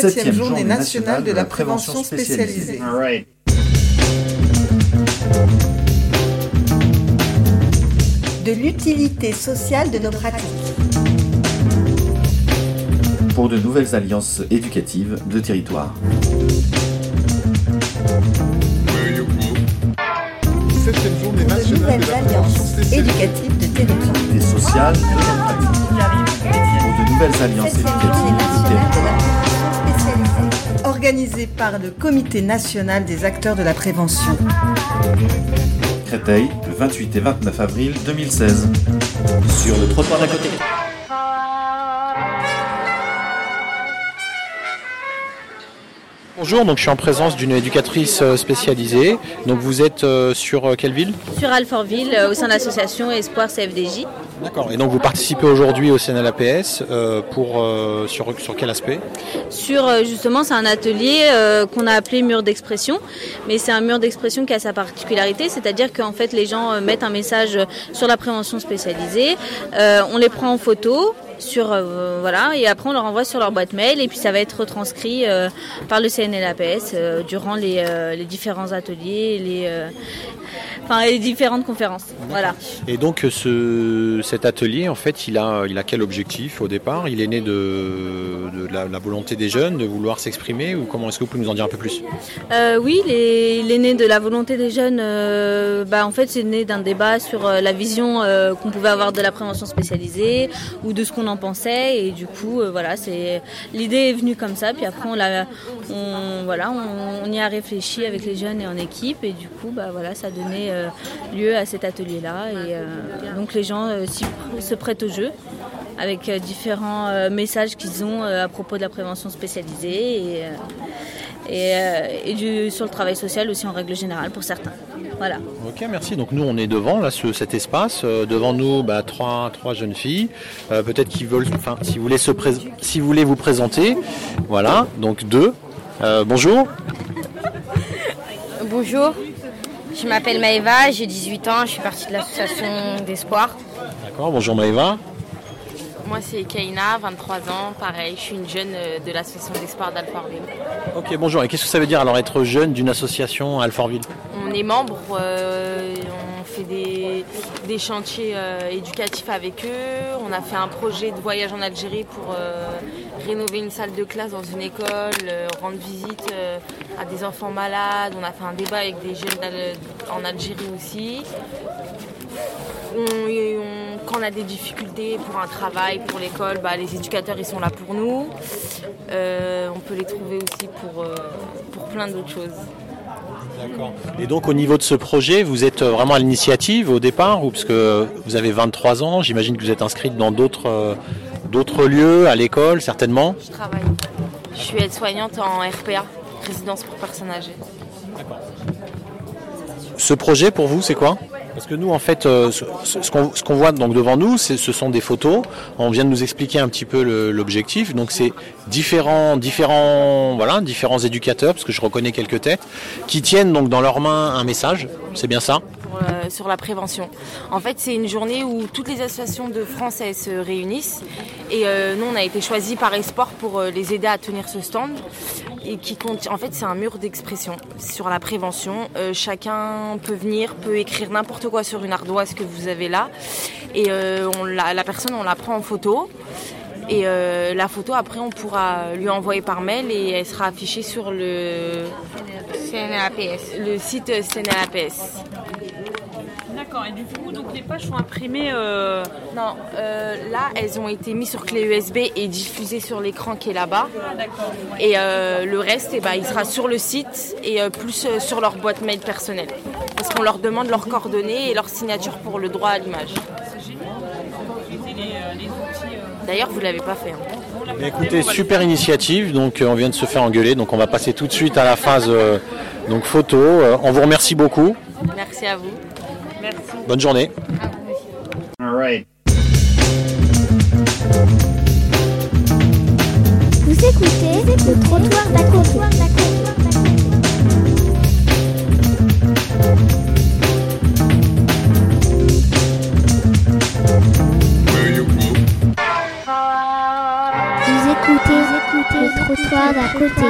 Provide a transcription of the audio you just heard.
Septième journée nationale de la prévention spécialisée. De l'utilité sociale de nos pratiques. Pour de nouvelles alliances éducatives de territoire. Septième journée De nationale de nouvelles la alliances prévention spécialisée. éducatives de territoire. Des sociales de nos pratiques. Pour de nouvelles alliances éducatives Organisée par le Comité national des acteurs de la prévention. Créteil, le 28 et 29 avril 2016. Sur le trottoir d'à côté. Bonjour, donc je suis en présence d'une éducatrice euh, spécialisée. Donc vous êtes euh, sur euh, quelle ville? Sur Alfortville au sein de l'association Espoir CFDJ. D'accord. Et donc vous participez aujourd'hui au CNLAPS pour sur sur quel aspect? Sur justement, c'est un atelier qu'on a appelé mur d'expression, mais c'est un mur d'expression qui a sa particularité, c'est-à-dire qu'en fait les gens mettent un message sur la prévention spécialisée, on les prend en photo. Sur euh, voilà et après on leur envoie sur leur boîte mail et puis ça va être retranscrit euh, par le CNLAPS euh, durant les, euh, les différents ateliers, les enfin les différentes conférences. Voilà. Et donc ce cet atelier en fait, il a il a quel objectif au départ? Il est né de, de la, la volonté des jeunes de vouloir s'exprimer ou comment est-ce que vous pouvez nous en dire un peu plus? Oui, il est né de la volonté des jeunes. bah, en fait, c'est né d'un débat sur la vision qu'on pouvait avoir de la prévention spécialisée ou de ce qu'on en pensait. Et du coup, euh, voilà, c'est l'idée est venue comme ça. Puis après, on l'a, on, voilà, on, y a réfléchi avec les jeunes et en équipe. Et du coup, bah, voilà, ça a donné euh, lieu à cet atelier-là. Et euh, donc, les gens se prêtent au jeu avec différents messages qu'ils ont à propos de la prévention spécialisée et, et, et du, sur le travail social aussi en règle générale pour certains. Voilà. Ok, merci. Donc nous, on est devant là, ce- cet espace. Euh, devant nous, bah, trois, trois jeunes filles. Euh, Peut-être qu'ils veulent, enfin, si vous voulez se prés- si vous voulez vous présenter, voilà. Donc deux. Euh, bonjour. Bonjour, je m'appelle Maëva, j'ai 18 ans, je suis partie de l'association d'Espoir. D'accord. Bonjour Maëva. Moi, c'est Kaina, 23 ans. Pareil, je suis une jeune euh, de l'association d'espoir d'Alfortville. Ok, bonjour. Et qu'est-ce que ça veut dire alors être jeune d'une association à Alfortville? On est membre, euh, on fait des, des chantiers euh, éducatifs avec eux. On a fait un projet de voyage en Algérie pour euh, rénover une salle de classe dans une école, rendre visite à des enfants malades. On a fait un débat avec des jeunes en Algérie aussi. On- a des difficultés pour un travail, pour l'école, bah, les éducateurs ils sont là pour nous. Euh, on peut les trouver aussi pour, euh, pour plein d'autres choses. D'accord. Et donc au niveau de ce projet, vous êtes euh, vraiment à l'initiative au départ ou parce que vous avez 23 ans, j'imagine que vous êtes inscrite dans d'autres d'autres lieux, à l'école certainement? Je travaille. Je suis aide-soignante en RPA, résidence pour personnes âgées. Ce projet pour vous, c'est quoi? Parce que nous, en fait, euh, ce, qu'on voit donc devant nous, ce sont des photos. On vient de nous expliquer un petit peu l'objectif. Donc, c'est différents, différents, voilà, différents éducateurs, parce que je reconnais quelques têtes, qui tiennent donc dans leurs mains un message. C'est bien ça? Pour, euh, sur la prévention. En fait, c'est une journée où toutes les associations de France elles, se réunissent. Et euh, nous, on a été choisis par Esport pour euh, les aider à tenir ce stand. Et qui compte, en fait, c'est un mur d'expression sur la prévention. Chacun peut venir, peut écrire n'importe quoi sur une ardoise que vous avez là. Et on la, la personne, on la prend en photo. Et euh, la photo, après, on pourra lui envoyer par mail et elle sera affichée sur le, CNAPS. le site CNAPS. D'accord, et du coup, donc les pages sont imprimées. euh, Non, euh, là, elles ont été mises sur clé USB et diffusées sur l'écran qui est là-bas. Ah, d'accord. Et euh, le reste, eh ben, il sera sur le site et euh, plus euh, sur leur boîte mail personnelle. Parce qu'on leur demande leurs coordonnées et leur signature pour le droit à l'image. C'est génial. Utiliser les, les outils. D'ailleurs, vous l'avez pas fait. hein. Écoutez, super initiative. Donc, euh, on vient de se faire engueuler. Donc, on va passer tout de suite à la phase euh, donc photo. Euh, on vous remercie beaucoup. Merci à vous. Merci. Bonne journée. Vous écoutez le trottoir d'à côté. Vous écoutez, vous écoutez le trottoir d'à côté.